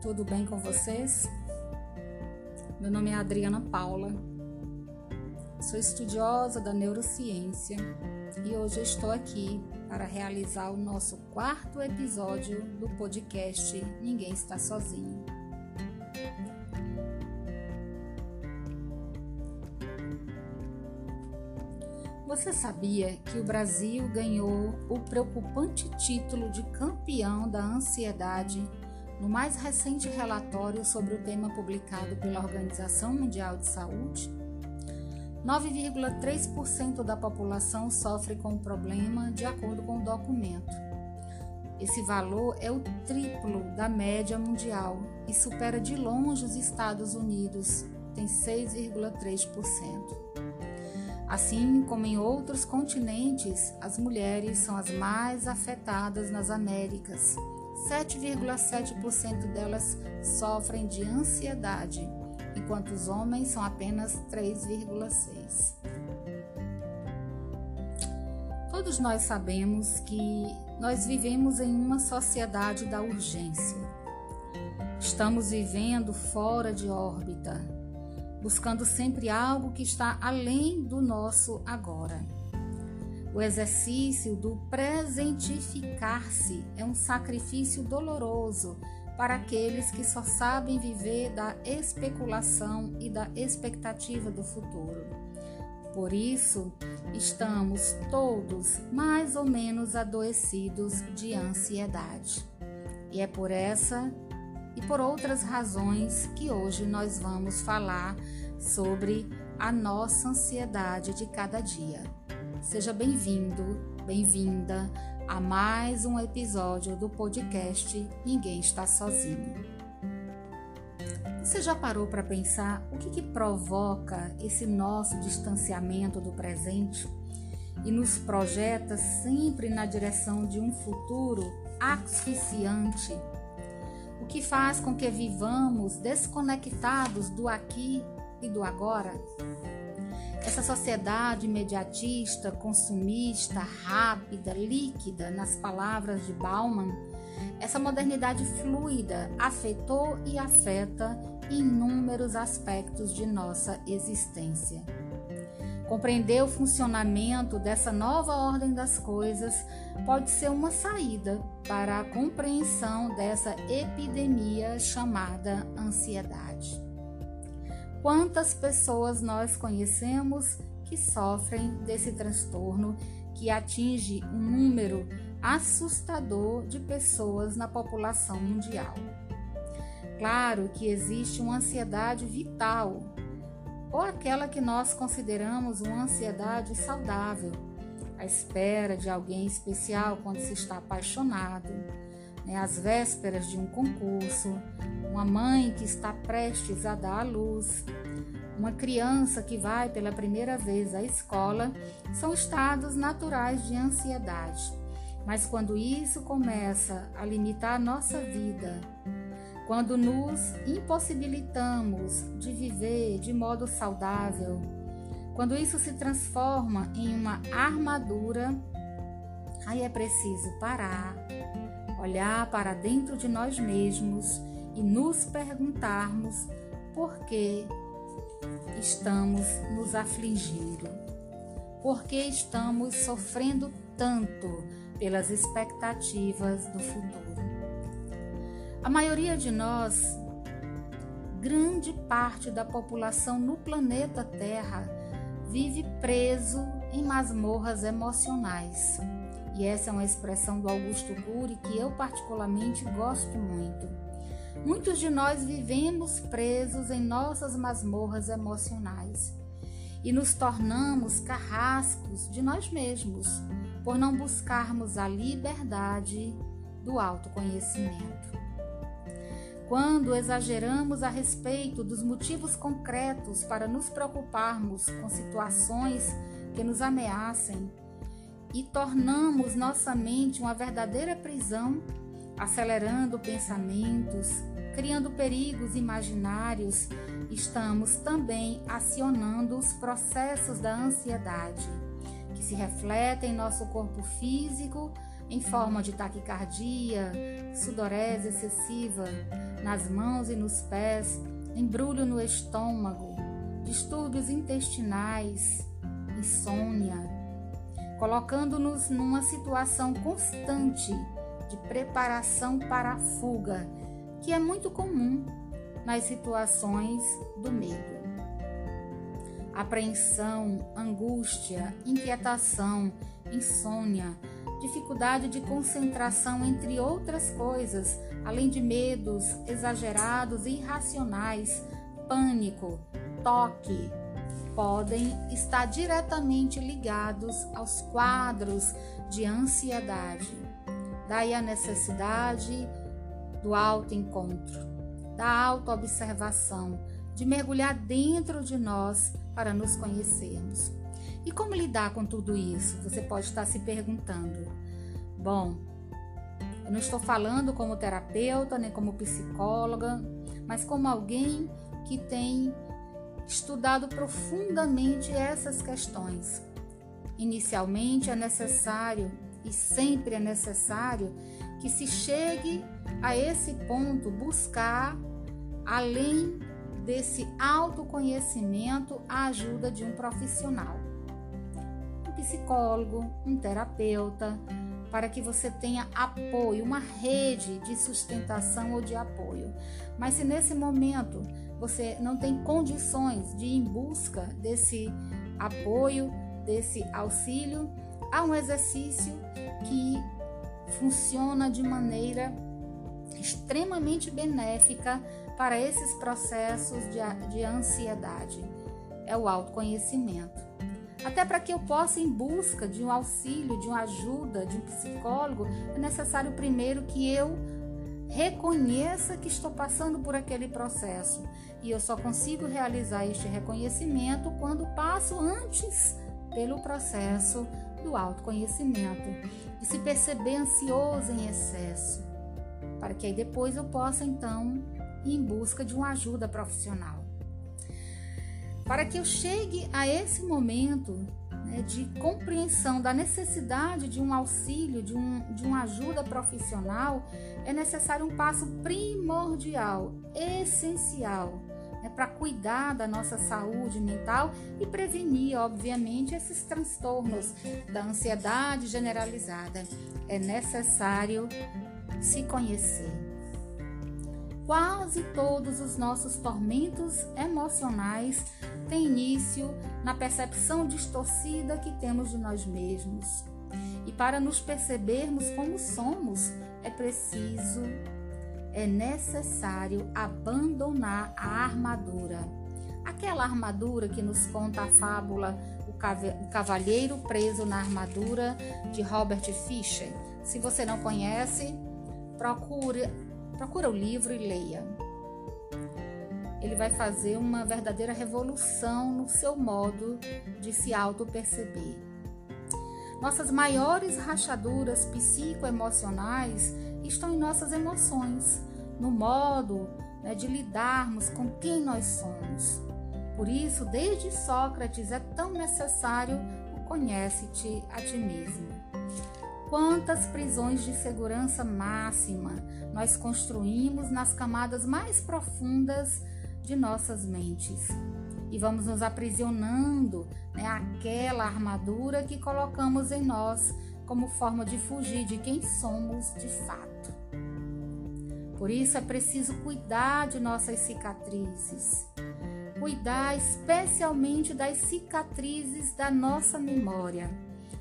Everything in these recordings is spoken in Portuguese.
tudo bem com vocês? Meu nome é Adriana Paula, sou estudiosa da neurociência e hoje estou aqui para realizar o nosso quarto episódio do podcast Ninguém Está Sozinho. Você sabia que o Brasil ganhou o preocupante título de campeão da ansiedade no mais recente relatório sobre o tema publicado pela Organização Mundial de Saúde? 9,3% da população sofre com o problema, de acordo com o documento. Esse valor é o triplo da média mundial e supera de longe os Estados Unidos, tem 6,3%. Assim como em outros continentes, as mulheres são as mais afetadas nas Américas. 7,7% delas sofrem de ansiedade, enquanto os homens são apenas 3,6%. Todos nós sabemos que nós vivemos em uma sociedade da urgência. Estamos vivendo fora de órbita, buscando sempre algo que está além do nosso agora. O exercício do presentificar-se é um sacrifício doloroso para aqueles que só sabem viver da especulação e da expectativa do futuro. Por isso, estamos todos mais ou menos adoecidos de ansiedade. E é por essa e por outras razões que hoje nós vamos falar sobre a nossa ansiedade de cada dia. Seja bem-vindo, bem-vinda a mais um episódio do podcast Ninguém Está Sozinho. Você já parou para pensar o que, que provoca esse nosso distanciamento do presente e nos projeta sempre na direção de um futuro asfixiante o que faz com que vivamos desconectados do aqui e do agora? Essa sociedade imediatista, consumista, rápida, líquida, nas palavras de Bauman, essa modernidade fluida afetou e afeta inúmeros aspectos de nossa existência. Compreender o funcionamento dessa nova ordem das coisas pode ser uma saída para a compreensão dessa epidemia chamada ansiedade. Quantas pessoas nós conhecemos que sofrem desse transtorno que atinge um número assustador de pessoas na população mundial? Claro que existe uma ansiedade vital ou aquela que nós consideramos uma ansiedade saudável, a espera de alguém especial quando se está apaixonado, né, às vésperas de um concurso, uma mãe que está prestes a dar à luz, uma criança que vai pela primeira vez à escola, são estados naturais de ansiedade. Mas quando isso começa a limitar a nossa vida, quando nos impossibilitamos de viver de modo saudável, quando isso se transforma em uma armadura, aí é preciso parar, olhar para dentro de nós mesmos e nos perguntarmos por que estamos nos afligindo, por que estamos sofrendo tanto pelas expectativas do futuro. A maioria de nós, grande parte da população no planeta Terra, vive preso em masmorras emocionais. E essa é uma expressão do Augusto Cury que eu particularmente gosto muito. Muitos de nós vivemos presos em nossas masmorras emocionais e nos tornamos carrascos de nós mesmos por não buscarmos a liberdade do autoconhecimento. Quando exageramos a respeito dos motivos concretos para nos preocuparmos com situações que nos ameacem e tornamos nossa mente uma verdadeira prisão, acelerando pensamentos, criando perigos imaginários, estamos também acionando os processos da ansiedade, que se refletem em nosso corpo físico em forma de taquicardia, sudorese excessiva nas mãos e nos pés, embrulho no estômago, distúrbios intestinais, insônia, colocando-nos numa situação constante de preparação para a fuga, que é muito comum nas situações do medo. Apreensão, angústia, inquietação, insônia, dificuldade de concentração, entre outras coisas, além de medos exagerados e irracionais, pânico, toque, podem estar diretamente ligados aos quadros de ansiedade. Daí a necessidade do autoencontro, da autoobservação, de mergulhar dentro de nós para nos conhecermos. E como lidar com tudo isso? Você pode estar se perguntando. Bom, eu não estou falando como terapeuta nem como psicóloga, mas como alguém que tem estudado profundamente essas questões. Inicialmente é necessário e sempre é necessário que se chegue a esse ponto buscar além desse autoconhecimento a ajuda de um profissional psicólogo, um terapeuta, para que você tenha apoio, uma rede de sustentação ou de apoio. Mas se nesse momento você não tem condições de ir em busca desse apoio, desse auxílio, há um exercício que funciona de maneira extremamente benéfica para esses processos de, de ansiedade. É o autoconhecimento. Até para que eu possa em busca de um auxílio, de uma ajuda, de um psicólogo, é necessário primeiro que eu reconheça que estou passando por aquele processo. E eu só consigo realizar este reconhecimento quando passo antes pelo processo do autoconhecimento e se perceber ansioso em excesso, para que aí depois eu possa então ir em busca de uma ajuda profissional. Para que eu chegue a esse momento né, de compreensão da necessidade de um auxílio, de, um, de uma ajuda profissional, é necessário um passo primordial, essencial, para cuidar da nossa saúde mental e prevenir, obviamente, esses transtornos da ansiedade generalizada. É necessário se conhecer. Quase todos os nossos tormentos emocionais têm início na percepção distorcida que temos de nós mesmos. E para nos percebermos como somos, é preciso, é necessário abandonar a armadura. Aquela armadura que nos conta a fábula O Cavalheiro Preso na Armadura de Robert Fisher. Se você não conhece, procure Procura o livro e leia. Ele vai fazer uma verdadeira revolução no seu modo de se auto-perceber. Nossas maiores rachaduras psicoemocionais estão em nossas emoções, no modo né, de lidarmos com quem nós somos. Por isso, desde Sócrates é tão necessário o conhece-te a ti mesmo. Quantas prisões de segurança máxima nós construímos nas camadas mais profundas de nossas mentes. E vamos nos aprisionando né, àquela armadura que colocamos em nós como forma de fugir de quem somos de fato. Por isso é preciso cuidar de nossas cicatrizes, cuidar especialmente das cicatrizes da nossa memória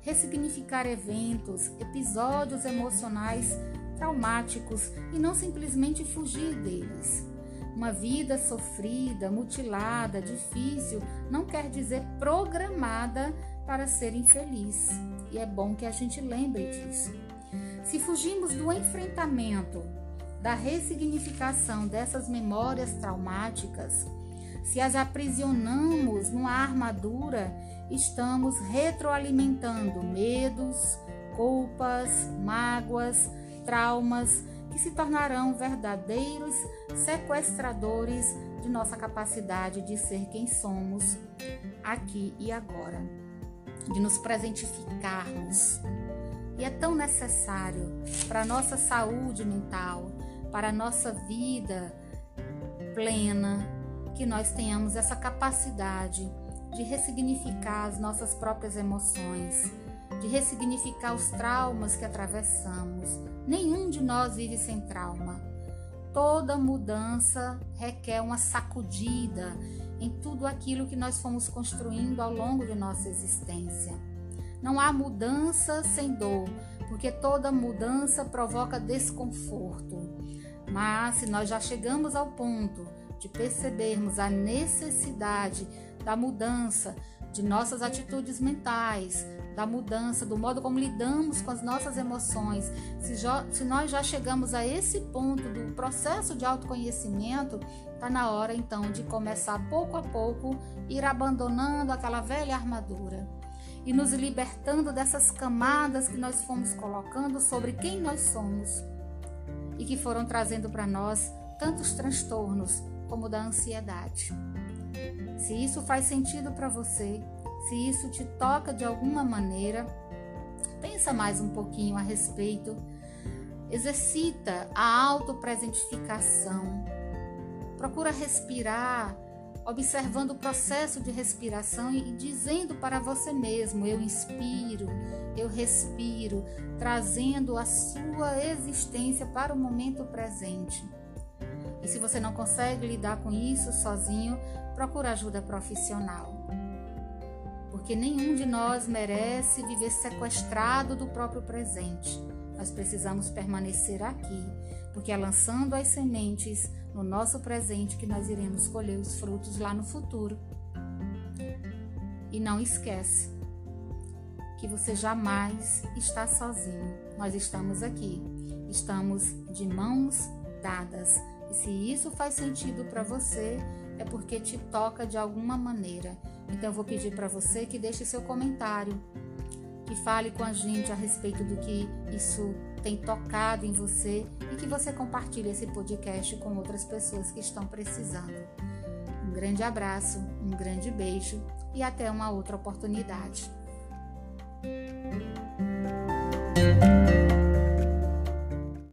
ressignificar eventos, episódios emocionais traumáticos e não simplesmente fugir deles. Uma vida sofrida, mutilada, difícil não quer dizer programada para ser infeliz. E é bom que a gente lembre disso. Se fugimos do enfrentamento, da ressignificação dessas memórias traumáticas, se as aprisionamos numa armadura estamos retroalimentando medos, culpas, mágoas, traumas que se tornarão verdadeiros sequestradores de nossa capacidade de ser quem somos aqui e agora, de nos presentificarmos. E é tão necessário para a nossa saúde mental, para a nossa vida plena, que nós tenhamos essa capacidade de ressignificar as nossas próprias emoções, de ressignificar os traumas que atravessamos. Nenhum de nós vive sem trauma. Toda mudança requer uma sacudida em tudo aquilo que nós fomos construindo ao longo de nossa existência. Não há mudança sem dor, porque toda mudança provoca desconforto. Mas se nós já chegamos ao ponto de percebermos a necessidade da mudança de nossas atitudes mentais, da mudança do modo como lidamos com as nossas emoções, se, já, se nós já chegamos a esse ponto do processo de autoconhecimento, está na hora então de começar pouco a pouco ir abandonando aquela velha armadura e nos libertando dessas camadas que nós fomos colocando sobre quem nós somos e que foram trazendo para nós tantos transtornos como da ansiedade. Se isso faz sentido para você, se isso te toca de alguma maneira, pensa mais um pouquinho a respeito. Exercita a autopresentificação. Procura respirar, observando o processo de respiração e dizendo para você mesmo: eu inspiro, eu respiro, trazendo a sua existência para o momento presente. E se você não consegue lidar com isso sozinho, procura ajuda profissional. Porque nenhum de nós merece viver sequestrado do próprio presente. Nós precisamos permanecer aqui, porque é lançando as sementes no nosso presente que nós iremos colher os frutos lá no futuro. E não esquece que você jamais está sozinho. Nós estamos aqui. Estamos de mãos dadas e se isso faz sentido para você, é porque te toca de alguma maneira. Então eu vou pedir para você que deixe seu comentário, que fale com a gente a respeito do que isso tem tocado em você e que você compartilhe esse podcast com outras pessoas que estão precisando. Um grande abraço, um grande beijo e até uma outra oportunidade.